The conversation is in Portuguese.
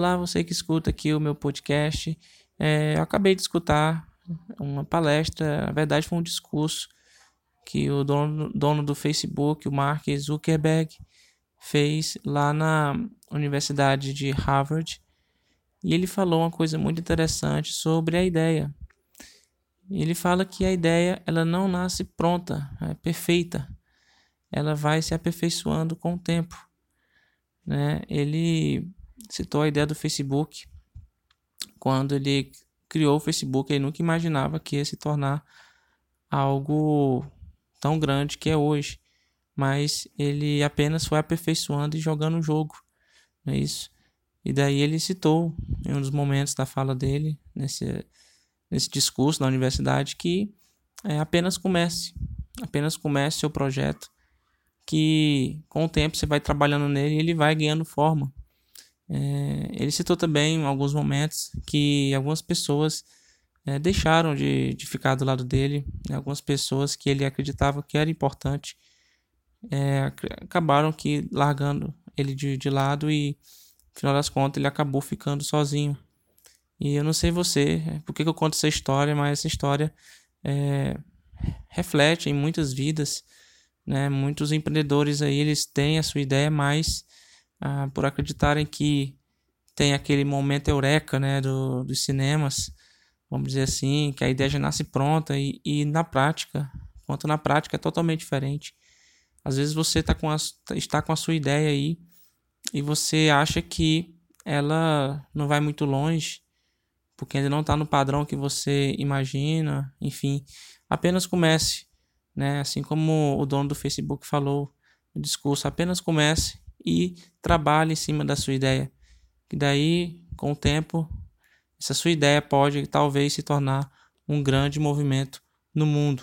Olá, você que escuta aqui o meu podcast. É, acabei de escutar uma palestra, na verdade foi um discurso que o dono, dono do Facebook, o Mark Zuckerberg, fez lá na Universidade de Harvard. E ele falou uma coisa muito interessante sobre a ideia. Ele fala que a ideia ela não nasce pronta, é perfeita. Ela vai se aperfeiçoando com o tempo. Né? Ele citou a ideia do Facebook. Quando ele criou o Facebook, ele nunca imaginava que ia se tornar algo tão grande que é hoje. Mas ele apenas foi aperfeiçoando e jogando o jogo. Não é isso? E daí ele citou em um dos momentos da fala dele, nesse, nesse discurso na universidade, que é, apenas comece. Apenas comece seu projeto, que com o tempo você vai trabalhando nele e ele vai ganhando forma. É, ele citou também alguns momentos que algumas pessoas é, deixaram de, de ficar do lado dele, né? algumas pessoas que ele acreditava que era importante é, acabaram que largando ele de, de lado e final das contas ele acabou ficando sozinho. E eu não sei você, por que, que eu conto essa história, mas essa história é, reflete em muitas vidas, né? Muitos empreendedores aí eles têm a sua ideia, mas ah, por acreditarem que tem aquele momento eureka né, do, dos cinemas, vamos dizer assim, que a ideia já nasce pronta e, e na prática, quanto na prática é totalmente diferente. Às vezes você tá com a, está com a sua ideia aí e você acha que ela não vai muito longe, porque ainda não está no padrão que você imagina, enfim, apenas comece, né? Assim como o dono do Facebook falou no discurso, apenas comece e trabalhe em cima da sua ideia. Que daí, com o tempo, essa sua ideia pode talvez se tornar um grande movimento no mundo.